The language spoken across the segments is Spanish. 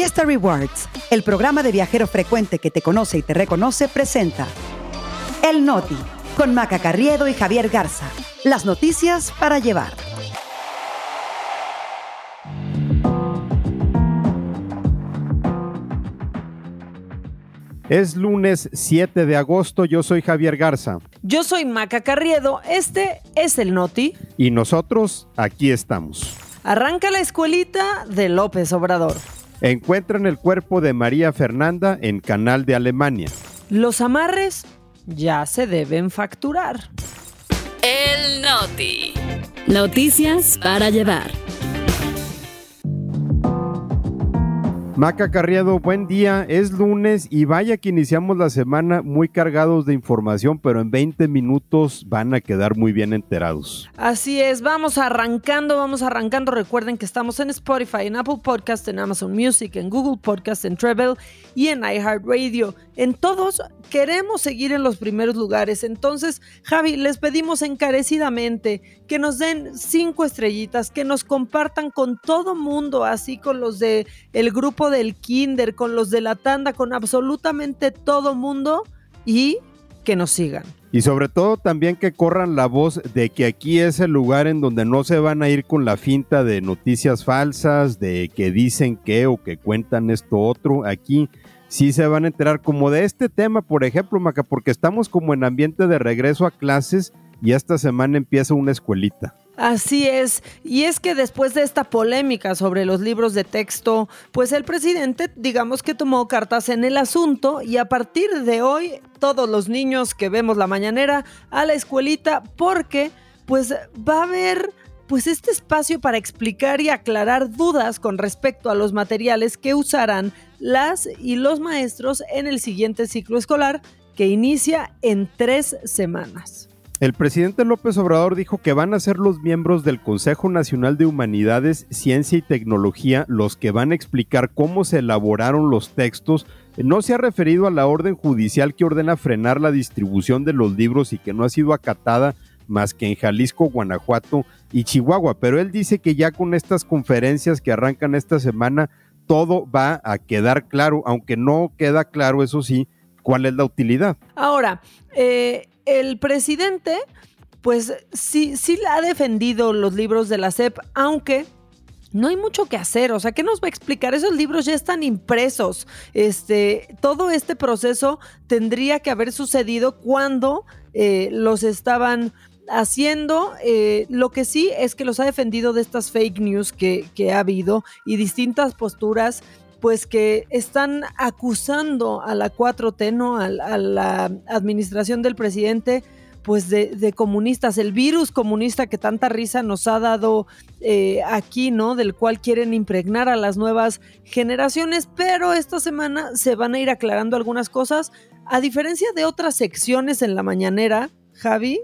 Fiesta Rewards, el programa de viajero frecuente que te conoce y te reconoce, presenta El Noti, con Maca Carriedo y Javier Garza. Las noticias para llevar. Es lunes 7 de agosto, yo soy Javier Garza. Yo soy Maca Carriedo, este es el Noti. Y nosotros aquí estamos. Arranca la escuelita de López Obrador. Encuentran el cuerpo de María Fernanda en Canal de Alemania. Los amarres ya se deben facturar. El Noti. Noticias para llevar. Maca Carriado, buen día. Es lunes y vaya que iniciamos la semana muy cargados de información, pero en 20 minutos van a quedar muy bien enterados. Así es, vamos arrancando, vamos arrancando. Recuerden que estamos en Spotify, en Apple Podcast, en Amazon Music, en Google Podcast, en Treble y en iHeartRadio. En todos queremos seguir en los primeros lugares. Entonces, Javi, les pedimos encarecidamente que nos den cinco estrellitas, que nos compartan con todo mundo, así con los de el grupo del kinder, con los de la tanda, con absolutamente todo mundo y que nos sigan. Y sobre todo también que corran la voz de que aquí es el lugar en donde no se van a ir con la finta de noticias falsas, de que dicen que o que cuentan esto otro. Aquí sí se van a enterar como de este tema, por ejemplo, Maca, porque estamos como en ambiente de regreso a clases y esta semana empieza una escuelita. Así es, y es que después de esta polémica sobre los libros de texto, pues el presidente digamos que tomó cartas en el asunto y a partir de hoy todos los niños que vemos la mañanera a la escuelita porque pues va a haber pues este espacio para explicar y aclarar dudas con respecto a los materiales que usarán las y los maestros en el siguiente ciclo escolar que inicia en tres semanas. El presidente López Obrador dijo que van a ser los miembros del Consejo Nacional de Humanidades, Ciencia y Tecnología los que van a explicar cómo se elaboraron los textos. No se ha referido a la orden judicial que ordena frenar la distribución de los libros y que no ha sido acatada más que en Jalisco, Guanajuato y Chihuahua. Pero él dice que ya con estas conferencias que arrancan esta semana, todo va a quedar claro, aunque no queda claro, eso sí, cuál es la utilidad. Ahora, eh, el presidente, pues sí, sí ha defendido los libros de la SEP, aunque no hay mucho que hacer, o sea, ¿qué nos va a explicar? Esos libros ya están impresos. Este, todo este proceso tendría que haber sucedido cuando eh, los estaban haciendo. Eh, lo que sí es que los ha defendido de estas fake news que, que ha habido y distintas posturas pues que están acusando a la 4T, ¿no? A, la administración del presidente, pues de, comunistas, el virus comunista que tanta risa nos ha dado eh, aquí, ¿no? Del cual quieren impregnar a las nuevas generaciones, pero esta semana se van a ir aclarando algunas cosas. A diferencia de otras secciones en la mañanera, Javi,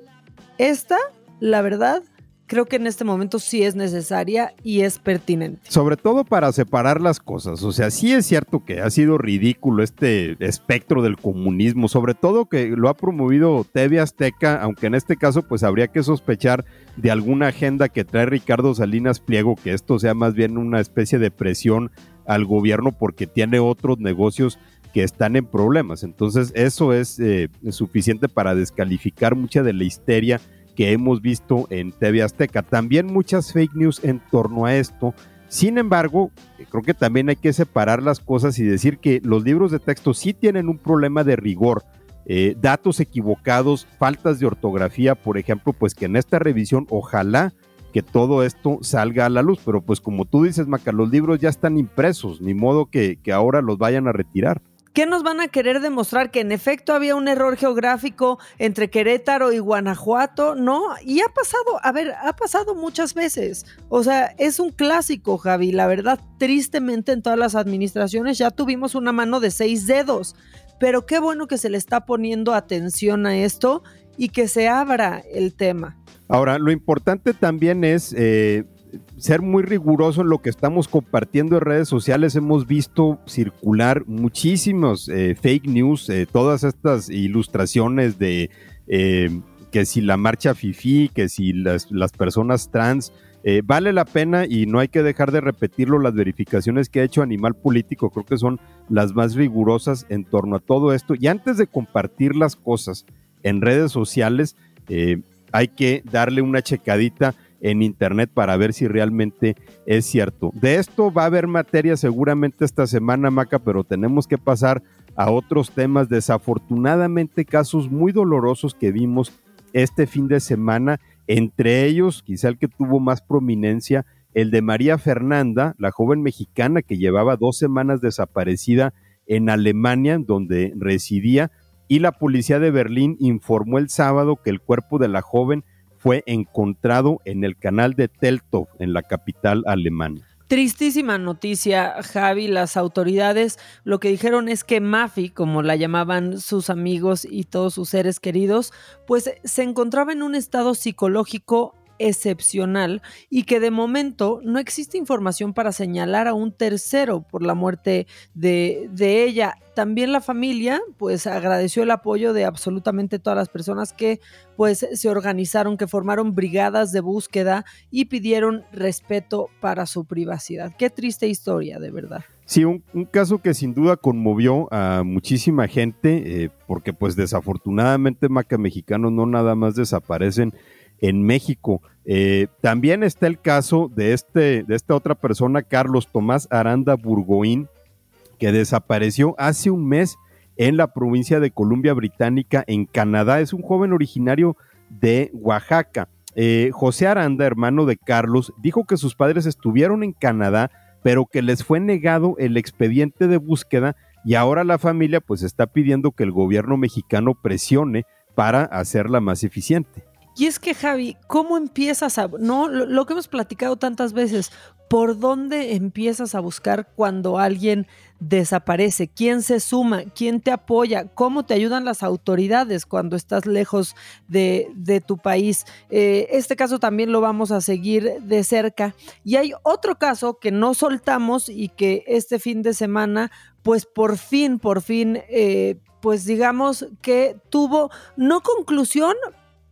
esta, la verdad, creo que en este momento sí es necesaria y es pertinente. Sobre todo para separar las cosas. O sea, sí es cierto que ha sido ridículo este espectro del comunismo, sobre todo que lo ha promovido TV Azteca, aunque en este caso pues habría que sospechar de alguna agenda que trae Ricardo Salinas Pliego, que esto sea más bien una especie de presión al gobierno porque tiene otros negocios que están en problemas. Entonces eso es eh, suficiente para descalificar mucha de la histeria que hemos visto en TV Azteca. También muchas fake news en torno a esto. Sin embargo, creo que también hay que separar las cosas y decir que los libros de texto sí tienen un problema de rigor. Eh, datos equivocados, faltas de ortografía, por ejemplo, pues que en esta revisión ojalá que todo esto salga a la luz, pero pues como tú dices, Maca, los libros ya están impresos, ni modo que, que ahora los vayan a retirar. ¿Qué nos van a querer demostrar? Que en efecto había un error geográfico entre Querétaro y Guanajuato, ¿no? Y ha pasado, a ver, ha pasado muchas veces. O sea, es un clásico, Javi. La verdad, tristemente en todas las administraciones ya tuvimos una mano de seis dedos. Pero qué bueno que se le está poniendo atención a esto y que se abra el tema. Ahora, lo importante también es eh, ser muy riguroso en lo que estamos compartiendo en redes sociales. Hemos visto circular muchísimos eh, fake news, eh, todas estas ilustraciones de eh, que si la marcha FIFI, que si las, las personas trans vale la pena y no hay que dejar de repetirlo, las verificaciones que ha hecho Animal Político creo que son las más rigurosas en torno a todo esto. Y antes de compartir las cosas en redes sociales, hay que darle una checadita en internet para ver si realmente es cierto. De esto va a haber materia seguramente esta semana, Maca, pero tenemos que pasar a otros temas. Desafortunadamente, casos muy dolorosos que vimos este fin de semana, entre ellos, quizá el que tuvo más prominencia, el de María Fernanda, la joven mexicana que llevaba dos semanas desaparecida en Alemania, donde residía, y la policía de Berlín informó el sábado que el cuerpo de la joven fue encontrado en el canal de Teltow, en la capital alemana. Tristísima noticia, Javi. Las autoridades lo que dijeron es que Mafi, como la llamaban sus amigos y todos sus seres queridos, pues se encontraba en un estado psicológico excepcional y que de momento no existe información para señalar a un tercero por la muerte de, de, ella. También la familia pues agradeció el apoyo de absolutamente todas las personas que pues se organizaron, que formaron brigadas de búsqueda y pidieron respeto para su privacidad. Qué triste historia, de verdad. Sí, un, caso que sin duda conmovió a muchísima gente, eh, porque pues desafortunadamente Maca Mexicanos no nada más desaparecen en México. Eh, también está el caso de, este, de esta otra persona, Carlos Tomás Aranda Burgoín, que desapareció hace un mes en la provincia de Columbia Británica, en Canadá. Es un joven originario de Oaxaca. Eh, José Aranda, hermano de Carlos, dijo que sus padres estuvieron en Canadá, pero que les fue negado el expediente de búsqueda y ahora la familia pues está pidiendo que el gobierno mexicano presione para hacerla más eficiente. Y es que, Javi, ¿cómo empiezas a.? No, lo, que hemos platicado tantas veces, ¿por dónde empiezas a buscar cuando alguien desaparece? ¿Quién se suma? ¿Quién te apoya? ¿Cómo te ayudan las autoridades cuando estás lejos de, de tu país? Eh, este caso también lo vamos a seguir de cerca. Y hay otro caso que no soltamos y que este fin de semana, pues por fin, por fin. Eh, pues digamos que tuvo no conclusión,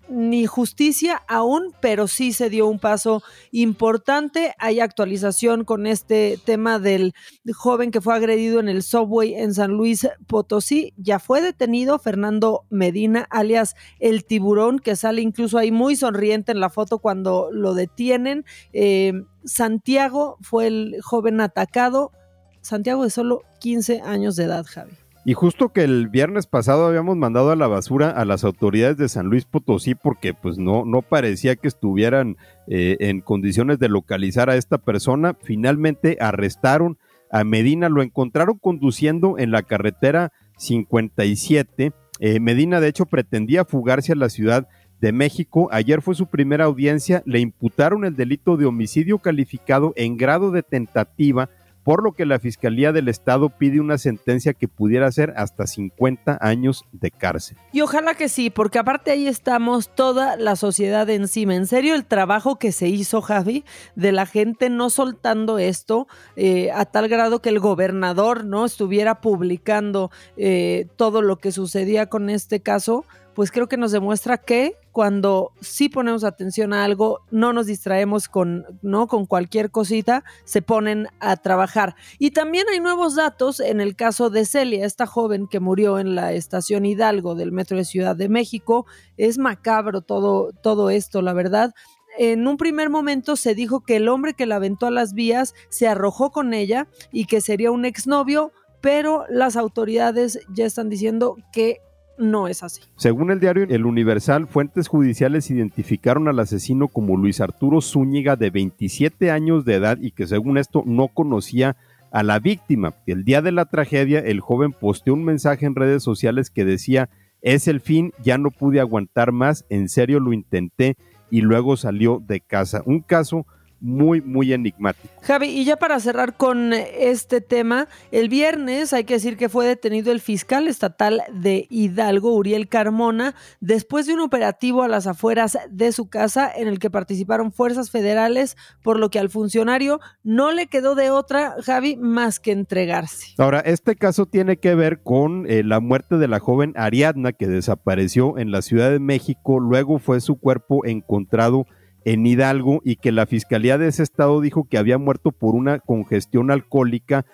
ni justicia aún, pero sí se dio un paso importante. Hay actualización con este tema del joven que fue agredido en el subway en San Luis Potosí. Ya fue detenido Fernando Medina, alias el tiburón, que sale incluso ahí muy sonriente en la foto cuando lo detienen. Eh, Santiago fue el joven atacado. Santiago de solo 15 años de edad, Javi. Y justo que el viernes pasado habíamos mandado a la basura a las autoridades de San Luis Potosí porque pues no, no parecía que estuvieran eh, en condiciones de localizar a esta persona. Finalmente arrestaron a Medina, lo encontraron conduciendo en la carretera 57. Eh, Medina de hecho pretendía fugarse a la ciudad de México. Ayer fue su primera audiencia, le imputaron el delito de homicidio calificado en grado de tentativa por lo que la Fiscalía del Estado pide una sentencia que pudiera ser hasta 50 años de cárcel. Y ojalá que sí, porque aparte ahí estamos toda la sociedad encima. En serio, el trabajo que se hizo, Javi, de la gente no soltando esto eh, a tal grado que el gobernador no estuviera publicando eh, todo lo que sucedía con este caso pues creo que nos demuestra que cuando sí ponemos atención a algo, no nos distraemos con, ¿no? con cualquier cosita, se ponen a trabajar. Y también hay nuevos datos en el caso de Celia, esta joven que murió en la estación Hidalgo del Metro de Ciudad de México. Es macabro todo, todo esto, la verdad en un primer momento se dijo que el hombre que la aventó a las vías se arrojó con ella y que sería un exnovio, pero las autoridades ya están diciendo que no es así. Según el diario El Universal, fuentes judiciales identificaron al asesino como Luis Arturo Zúñiga de 27 años de edad y que según esto no conocía a la víctima. El día de la tragedia, el joven posteó un mensaje en redes sociales que decía, es el fin, ya no pude aguantar más, en serio lo intenté y luego salió de casa. Un caso muy, muy enigmático. Javi, y ya para cerrar con este tema, el viernes hay que decir que fue detenido el fiscal estatal de Hidalgo, Uriel Carmona, después de un operativo a las afueras de su casa en el que participaron fuerzas federales, por lo que al funcionario no le quedó de otra, Javi, más que entregarse. Ahora, este caso tiene que ver con eh, la muerte de la joven Ariadna que desapareció en la Ciudad de México, luego fue su cuerpo encontrado en Hidalgo y que la fiscalía de ese estado dijo que había muerto por una congestión alcohólica,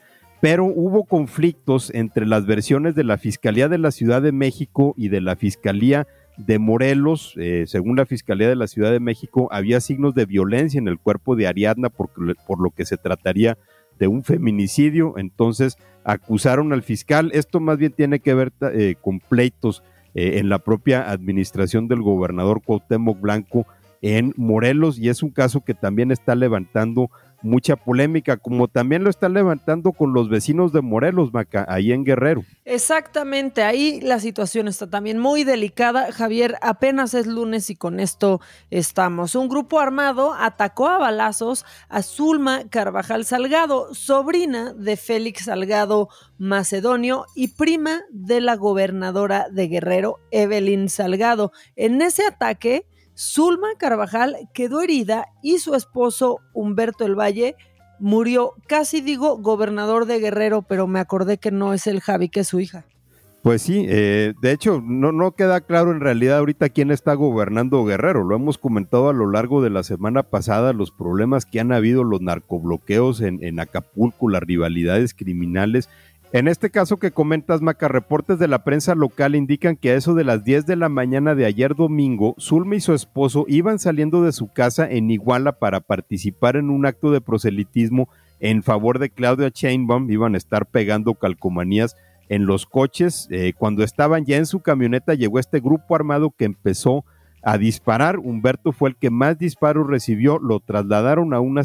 pero hubo conflictos entre las versiones de la Fiscalía de la Ciudad de México y de la Fiscalía de Morelos. Eh, según la Fiscalía de la Ciudad de México, había signos de violencia en el cuerpo de Ariadna por, lo que se trataría de un feminicidio. Entonces acusaron al fiscal. Esto más bien tiene que ver eh, con pleitos eh, en la propia administración del gobernador Cuauhtémoc Blanco en Morelos y es un caso que también está levantando mucha polémica, como también lo está levantando con los vecinos de Morelos, Maca, ahí en Guerrero. Exactamente, ahí la situación está también muy delicada. Javier, apenas es lunes y con esto estamos. Un grupo armado atacó a balazos a Zulma Carvajal Salgado, sobrina de Félix Salgado Macedonio y prima de la gobernadora de Guerrero, Evelyn Salgado. En ese ataque, Zulma Carvajal quedó herida y su esposo Humberto El Valle murió, casi digo gobernador de Guerrero, pero me acordé que no es el Javi, que es su hija. Pues sí, eh, de hecho no, queda claro en realidad ahorita quién está gobernando Guerrero. Lo hemos comentado a lo largo de la semana pasada, los problemas que han habido, los narcobloqueos en, en Acapulco, las rivalidades criminales en este caso que comentas, Maca, reportes de la prensa local indican que a eso de las 10 de la mañana de ayer domingo, Zulma y su esposo iban saliendo de su casa en Iguala para participar en un acto de proselitismo en favor de Claudia Chainbaum. Iban a estar pegando calcomanías en los coches. Eh, cuando estaban ya en su camioneta, llegó este grupo armado que empezó a disparar. Humberto fue el que más disparos recibió. Lo trasladaron a un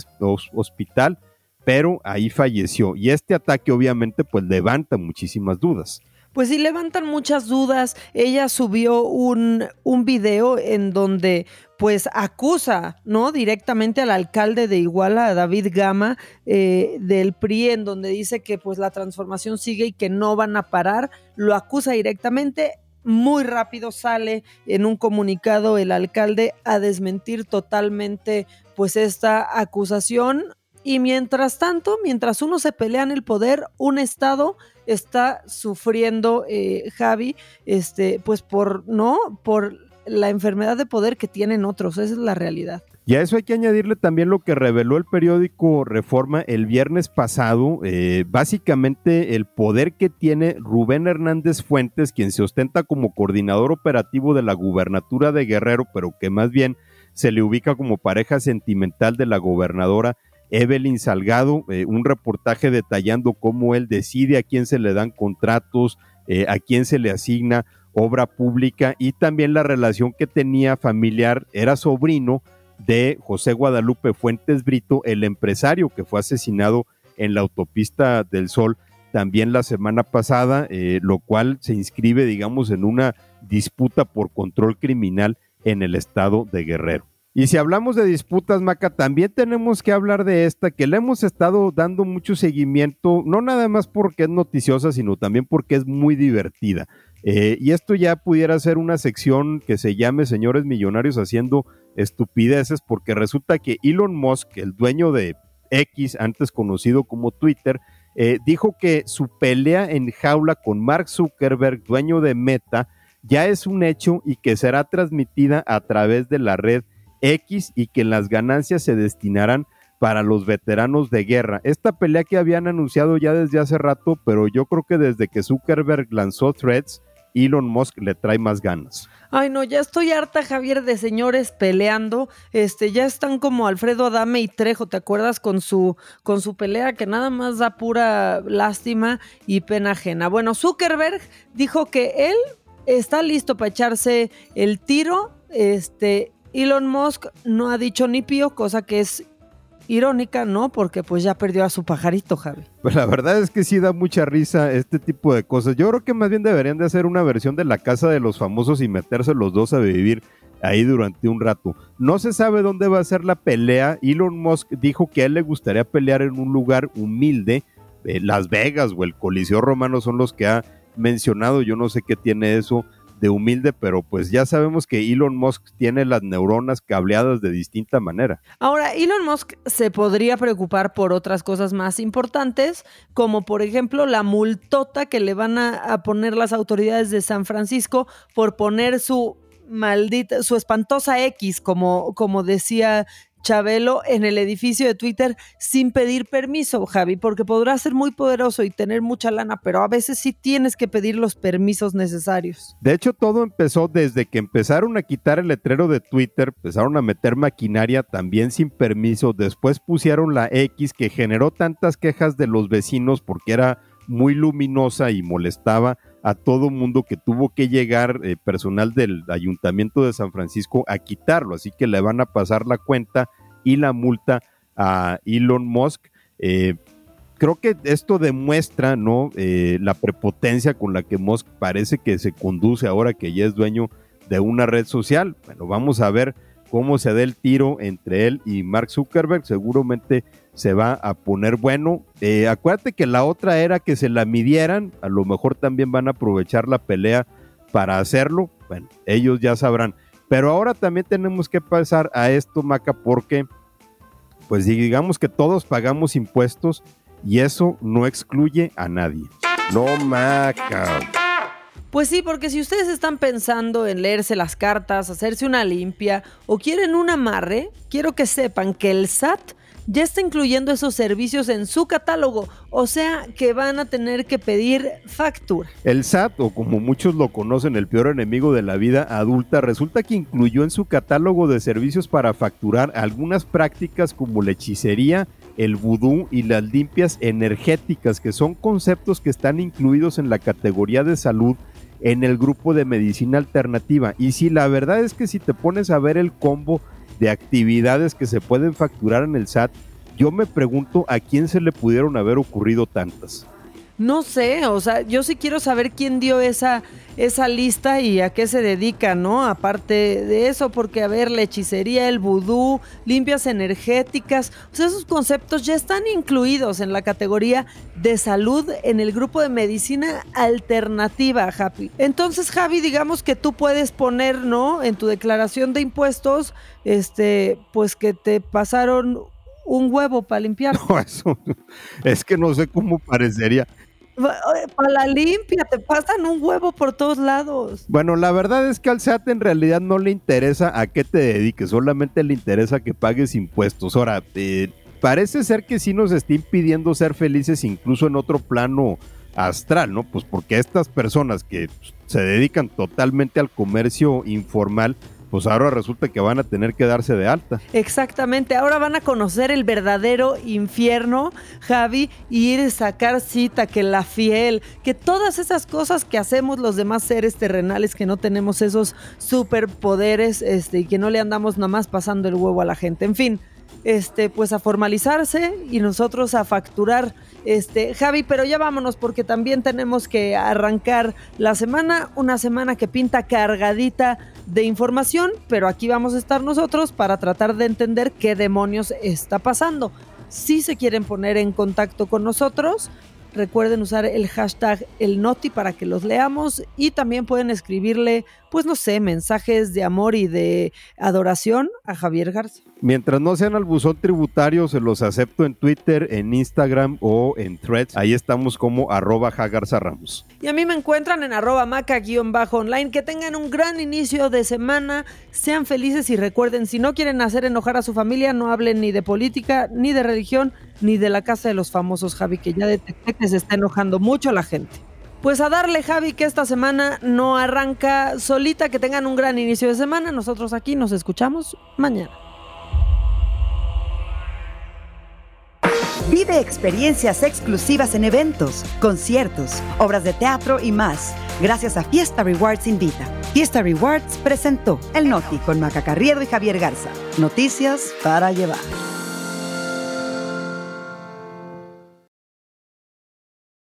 hospital pero ahí falleció. Y este ataque obviamente pues levanta muchísimas dudas. Pues sí, levantan muchas dudas. Ella subió un, un video en donde pues acusa, ¿no? Directamente al alcalde de Iguala, a David Gama, eh, del PRI, en donde dice que pues la transformación sigue y que no van a parar. Lo acusa directamente. Muy rápido sale en un comunicado el alcalde a desmentir totalmente pues esta acusación y mientras tanto, mientras uno se pelea en el poder, un Estado está sufriendo, eh, Javi, este, pues por, ¿no? Por la enfermedad de poder que tienen otros. Esa es la realidad. Y a eso hay que añadirle también lo que reveló el periódico Reforma el viernes pasado, eh, básicamente el poder que tiene Rubén Hernández Fuentes, quien se ostenta como coordinador operativo de la gubernatura de Guerrero, pero que más bien se le ubica como pareja sentimental de la gobernadora Evelyn Salgado, eh, un reportaje detallando cómo él decide a quién se le dan contratos, eh, a quién se le asigna obra pública y también la relación que tenía familiar, era sobrino de José Guadalupe Fuentes Brito, el empresario que fue asesinado en la autopista del Sol también la semana pasada, eh, lo cual se inscribe, digamos, en una disputa por control criminal en el estado de Guerrero. Y si hablamos de disputas, Maca, también tenemos que hablar de esta, que le hemos estado dando mucho seguimiento, no nada más porque es noticiosa, sino también porque es muy divertida. Eh, y esto ya pudiera ser una sección que se llame Señores Millonarios haciendo estupideces, porque resulta que Elon Musk, el dueño de X, antes conocido como Twitter, eh, dijo que su pelea en jaula con Mark Zuckerberg, dueño de Meta, ya es un hecho y que será transmitida a través de la red X y que las ganancias se destinarán para los veteranos de guerra. Esta pelea que habían anunciado ya desde hace rato, pero yo creo que desde que Zuckerberg lanzó Threads, Elon Musk le trae más ganas. Ay, no, ya estoy harta, Javier, de señores peleando. Este, ya están como Alfredo Adame y Trejo, ¿te acuerdas? Con su, con su pelea que nada más da pura lástima y pena ajena. Bueno, Zuckerberg dijo que él está listo para echarse el tiro. Este, Elon Musk no ha dicho ni pío, cosa que es irónica, ¿no? Porque pues ya perdió a su pajarito, Javi. Pues la verdad es que sí da mucha risa este tipo de cosas. Yo creo que más bien deberían de hacer una versión de la casa de los famosos y meterse los dos a vivir ahí durante un rato. No se sabe dónde va a ser la pelea. Elon Musk dijo que a él le gustaría pelear en un lugar humilde. Eh, Las Vegas o el Coliseo Romano son los que ha mencionado. Yo no sé qué tiene eso de humilde, pero pues ya sabemos que Elon Musk tiene las neuronas cableadas de distinta manera. Ahora, Elon Musk se podría preocupar por otras cosas más importantes, como por ejemplo la multota que le van a, poner las autoridades de San Francisco por poner su maldita, su espantosa X, como, como decía Chabelo en el edificio de Twitter sin pedir permiso, Javi, porque podrá ser muy poderoso y tener mucha lana, pero a veces sí tienes que pedir los permisos necesarios. De hecho, todo empezó desde que empezaron a quitar el letrero de Twitter, empezaron a meter maquinaria también sin permiso, después pusieron la X que generó tantas quejas de los vecinos porque era muy luminosa y molestaba a todo mundo que tuvo que llegar eh, personal del ayuntamiento de San Francisco a quitarlo, así que le van a pasar la cuenta y la multa a Elon Musk. Eh, creo que esto demuestra ¿no? Eh, la prepotencia con la que Musk parece que se conduce ahora que ya es dueño de una red social. Bueno, vamos a ver cómo se da el tiro entre él y Mark Zuckerberg. Seguramente se va a poner bueno. Eh, acuérdate que la otra era que se la midieran, a lo mejor también van a aprovechar la pelea para hacerlo. Bueno, ellos ya sabrán. Pero ahora también tenemos que pasar a esto, Maca, porque pues digamos que todos pagamos impuestos y eso no excluye a nadie. No, Maca. Pues sí, porque si ustedes están pensando en leerse las cartas, hacerse una limpia o quieren un amarre, quiero que sepan que el SAT ya está incluyendo esos servicios en su catálogo, o sea que van a tener que pedir factura. El SAT, o como muchos lo conocen, el peor enemigo de la vida adulta, resulta que incluyó en su catálogo de servicios para facturar algunas prácticas como la hechicería, el vudú y las limpias energéticas, que son conceptos que están incluidos en la categoría de salud en el grupo de medicina alternativa. Y si la verdad es que si te pones a ver el combo de actividades que se pueden facturar en el SAT, yo me pregunto a quién se le pudieron haber ocurrido tantas. No sé, o sea, yo sí quiero saber quién dio esa, esa lista y a qué se dedica, ¿no? Aparte de eso, porque a ver, la hechicería, el vudú, limpias energéticas, esos conceptos ya están incluidos en la categoría de salud en el grupo de medicina alternativa, Javi. Entonces, Javi, digamos que tú puedes poner, ¿no? En tu declaración de impuestos, este, pues que te pasaron un huevo para limpiar. No, eso es que no sé cómo parecería. Para la limpia, te pasan un huevo por todos lados. Bueno, la verdad es que al SAT en realidad no le interesa a qué te dediques, solamente le interesa que pagues impuestos. Ahora, eh, parece ser que sí nos está impidiendo ser felices incluso en otro plano astral, ¿no? Pues porque estas personas que se dedican totalmente al comercio informal, pues ahora resulta que van a tener que darse de alta. Exactamente, ahora van a conocer el verdadero infierno, Javi, y ir a sacar cita, que la fiel, que todas esas cosas que hacemos los demás seres terrenales, que no tenemos esos superpoderes, este, y que no le andamos nada más pasando el huevo a la gente. En fin, este, pues a formalizarse y nosotros a facturar. Este, Javi, pero ya vámonos porque también tenemos que arrancar la semana, una semana que pinta cargadita de información, pero aquí vamos a estar nosotros para tratar de entender qué demonios está pasando. Si se quieren poner en contacto con nosotros, Recuerden usar el hashtag el noti para que los leamos y también pueden escribirle, pues no sé, mensajes de amor y de adoración a Javier Garza. Mientras no sean al buzón tributario, se los acepto en Twitter, en Instagram o en Threads. Ahí estamos como arroba Jagarza Ramos. Y a mí me encuentran en arroba maca-online. Que tengan un gran inicio de semana, sean felices y recuerden, si no quieren hacer enojar a su familia, no hablen ni de política, ni de religión, ni de la casa de los famosos, Javi, que ya detecté que se está enojando mucho la gente. Pues a darle, Javi, que esta semana no arranca solita, que tengan un gran inicio de semana. Nosotros aquí nos escuchamos mañana. Vive experiencias exclusivas en eventos, conciertos, obras de teatro y más, gracias a Fiesta Rewards Invita. Fiesta Rewards presentó El Noti con Maca Carriedo y Javier Garza. Noticias para llevar.